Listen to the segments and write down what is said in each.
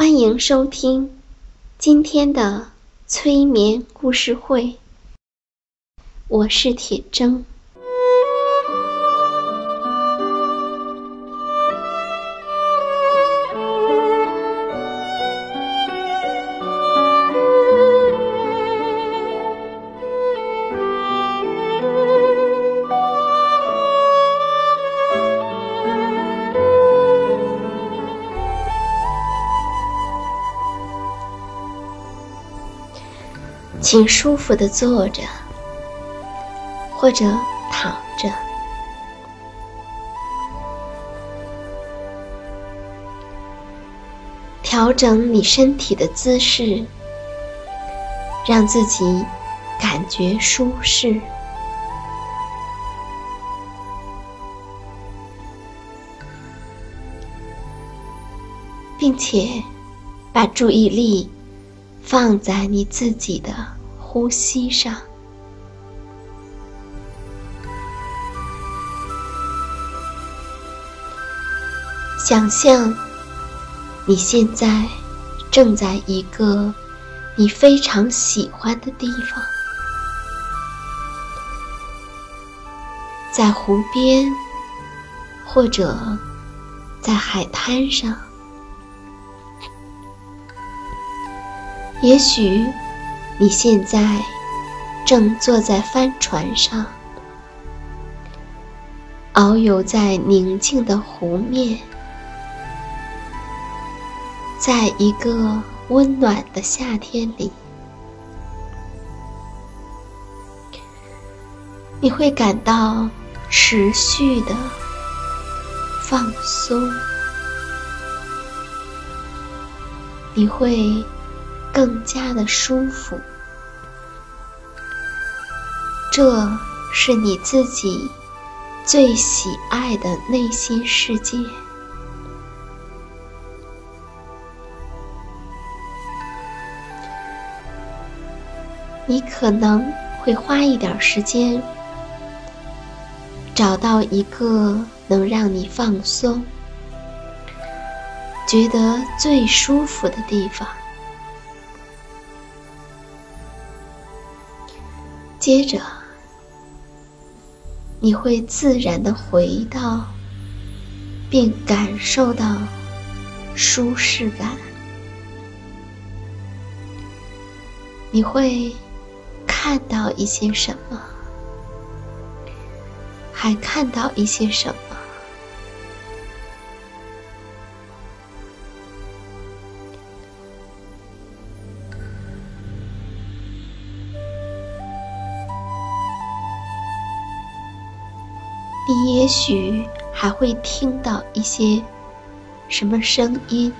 欢迎收听今天的催眠故事会，我是铁铮。请舒服的坐着，或者躺着，调整你身体的姿势，让自己感觉舒适，并且把注意力。放在你自己的呼吸上，想象你现在正在一个你非常喜欢的地方，在湖边，或者在海滩上。也许你现在正坐在帆船上，遨游在宁静的湖面，在一个温暖的夏天里，你会感到持续的放松，你会。更加的舒服，这是你自己最喜爱的内心世界。你可能会花一点时间，找到一个能让你放松、觉得最舒服的地方。接着，你会自然的回到，并感受到舒适感。你会看到一些什么？还看到一些什么？你也许还会听到一些什么声音，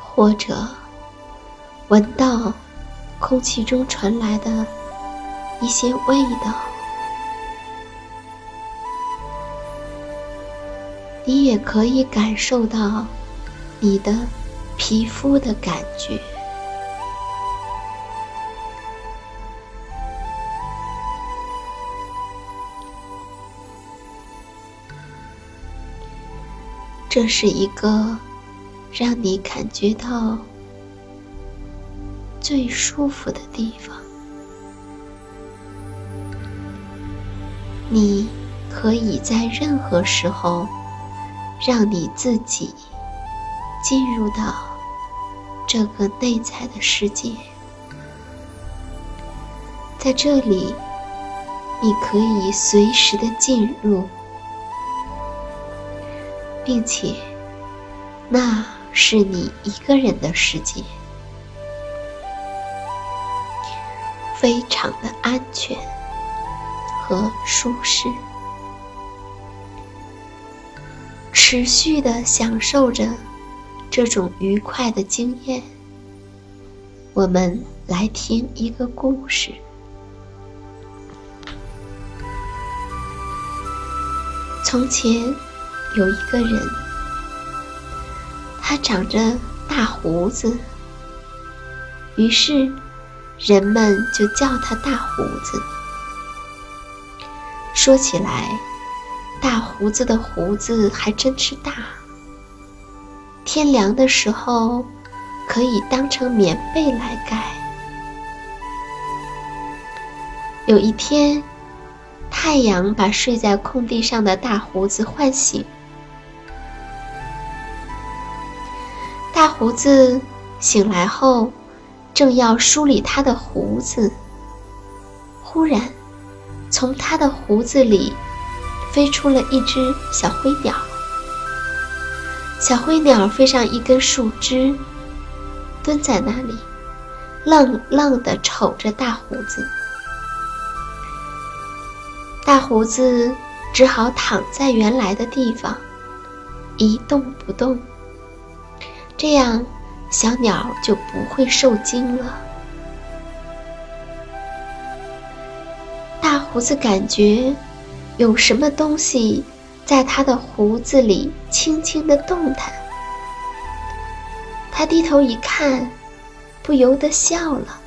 或者闻到空气中传来的一些味道。你也可以感受到你的。皮肤的感觉，这是一个让你感觉到最舒服的地方。你可以在任何时候让你自己进入到这个内在的世界，在这里，你可以随时的进入，并且那是你一个人的世界，非常的安全。和舒适，持续的享受着这种愉快的经验。我们来听一个故事。从前有一个人，他长着大胡子，于是人们就叫他大胡子。说起来，大胡子的胡子还真是大。天凉的时候，可以当成棉被来盖。有一天，太阳把睡在空地上的大胡子唤醒。大胡子醒来后，正要梳理他的胡子，忽然。从他的胡子里飞出了一只小灰鸟。小灰鸟飞上一根树枝，蹲在那里，愣愣地瞅着大胡子。大胡子只好躺在原来的地方，一动不动。这样，小鸟就不会受惊了。大胡子感觉有什么东西在他的胡子里轻轻的动弹，他低头一看，不由得笑了。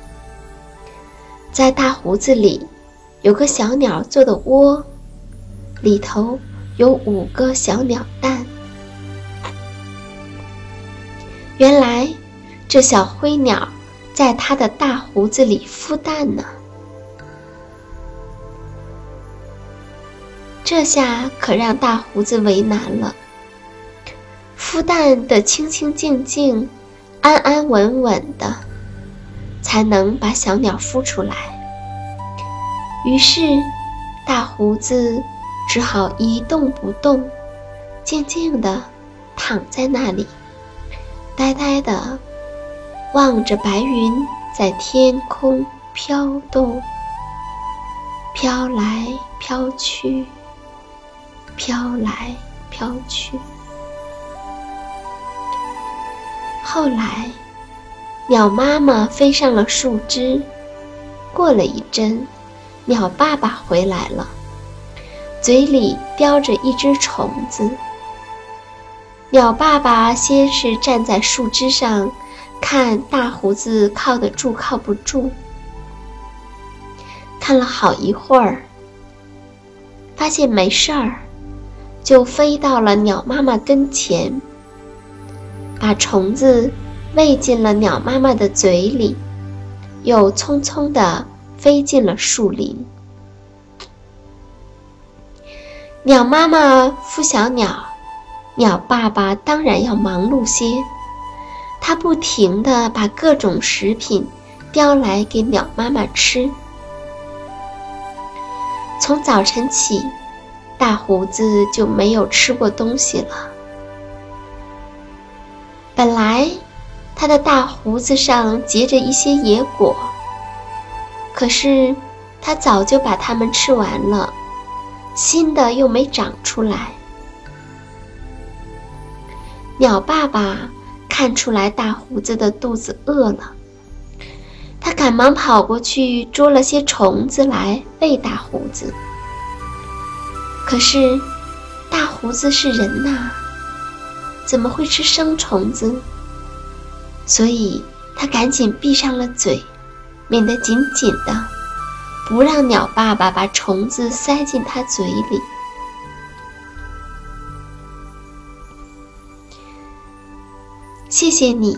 在大胡子里有个小鸟做的窝，里头有五个小鸟蛋。原来这小灰鸟在他的大胡子里孵蛋呢。这下可让大胡子为难了。孵蛋得清清静静、安安稳稳的，才能把小鸟孵出来。于是，大胡子只好一动不动，静静地躺在那里，呆呆地望着白云在天空飘动，飘来飘去。飘来飘去。后来，鸟妈妈飞上了树枝。过了一阵，鸟爸爸回来了，嘴里叼着一只虫子。鸟爸爸先是站在树枝上，看大胡子靠得住靠不住。看了好一会儿，发现没事儿。就飞到了鸟妈妈跟前，把虫子喂进了鸟妈妈的嘴里，又匆匆地飞进了树林。鸟妈妈孵小鸟，鸟爸爸当然要忙碌些，他不停地把各种食品叼来给鸟妈妈吃。从早晨起。大胡子就没有吃过东西了。本来他的大胡子上结着一些野果，可是他早就把它们吃完了，新的又没长出来。鸟爸爸看出来大胡子的肚子饿了，他赶忙跑过去捉了些虫子来喂大胡子。可是，大胡子是人呐，怎么会吃生虫子？所以他赶紧闭上了嘴，抿得紧紧的，不让鸟爸爸把虫子塞进他嘴里。谢谢你，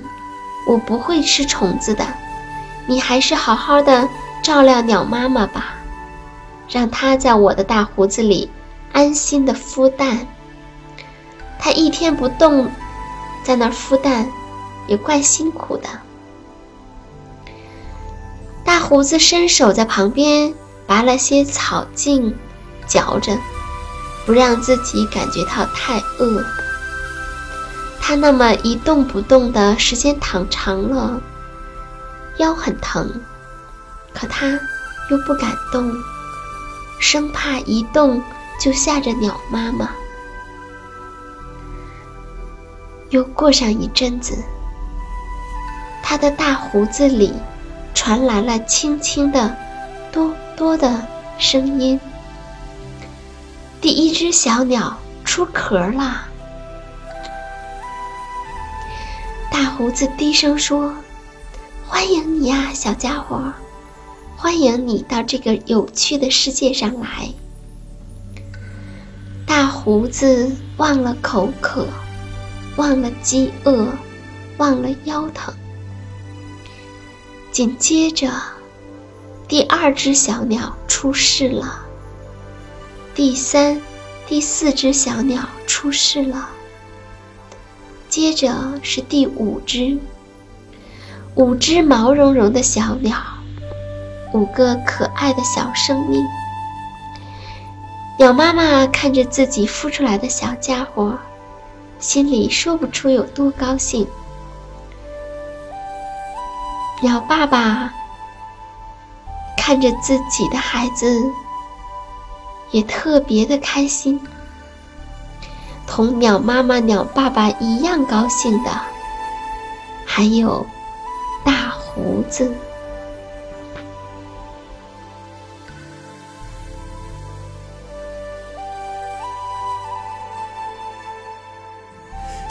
我不会吃虫子的。你还是好好的照料鸟妈妈吧，让它在我的大胡子里安心的孵蛋。它一天不动，在那儿孵蛋，也怪辛苦的。大胡子伸手在旁边拔了些草茎，嚼着，不让自己感觉到太饿。他那么一动不动的时间躺长了，腰很疼，可他又不敢动，生怕一动就吓着鸟妈妈。又过上一阵子，他的大胡子里传来了轻轻的“哆哆”的声音。第一只小鸟出壳了。大胡子低声说：“欢迎你呀，小家伙！欢迎你到这个有趣的世界上来。”胡子忘了口渴，忘了饥饿，忘了腰疼。紧接着，第二只小鸟出世了，第三、第四只小鸟出世了。接着是第五只，五只毛茸茸的小鸟，五个可爱的小生命。鸟妈妈看着自己孵出来的小家伙，心里说不出有多高兴。鸟爸爸看着自己的孩子，也特别的开心。同鸟妈妈、鸟爸爸一样高兴的，还有大胡子。